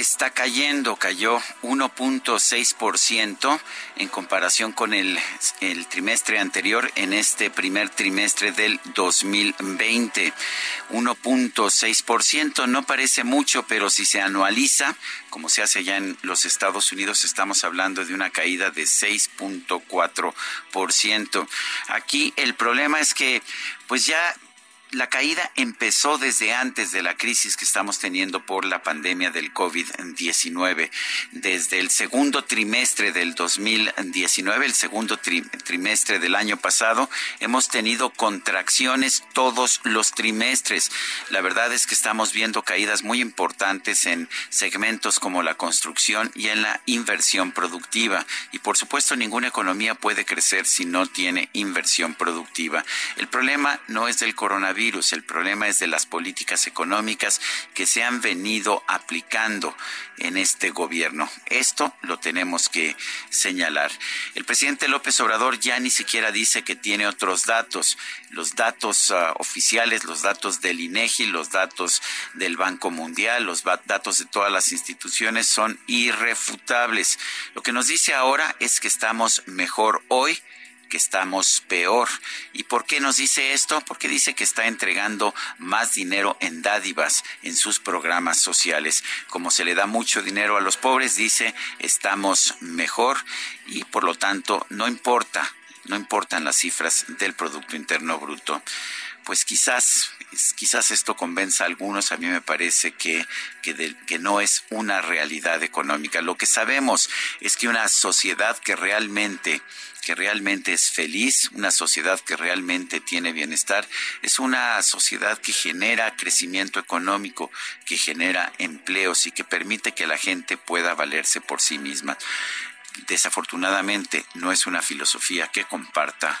Está cayendo, cayó 1.6% en comparación con el, trimestre anterior en este primer trimestre del 2020. 1.6% no parece mucho, pero si se anualiza, como se hace ya en los Estados Unidos, estamos hablando de una caída de 6.4%. Aquí el problema es que pues ya la caída empezó desde antes de la crisis que estamos teniendo por la pandemia del COVID-19. Desde el segundo trimestre del 2019, el segundo trimestre del año pasado, hemos tenido contracciones todos los trimestres. La verdad es que estamos viendo caídas muy importantes en segmentos como la construcción y en la inversión productiva. Y por supuesto, ninguna economía puede crecer si no tiene inversión productiva. El problema no es del coronavirus el problema es de las políticas económicas que se han venido aplicando en este gobierno. Esto lo tenemos que señalar. El presidente López Obrador ya ni siquiera dice que tiene otros datos. Los datos uh, oficiales, los datos del INEGI, los datos del Banco Mundial, los datos de todas las instituciones son irrefutables. Lo que nos dice ahora es que estamos mejor hoy que estamos peor. ¿Y por qué nos dice esto? Porque dice que está entregando más dinero en dádivas en sus programas sociales. Como se le da mucho dinero a los pobres, dice, estamos mejor y por lo tanto no importa, no importan las cifras del Producto Interno Bruto pues quizás, quizás esto convenza a algunos, a mí me parece que, que, no es una realidad económica. Lo que sabemos es que una sociedad que realmente que realmente es feliz, una sociedad que realmente tiene bienestar, es una sociedad que genera crecimiento económico, que genera empleos y que permite que la gente pueda valerse por sí misma. Desafortunadamente no es una filosofía que comparta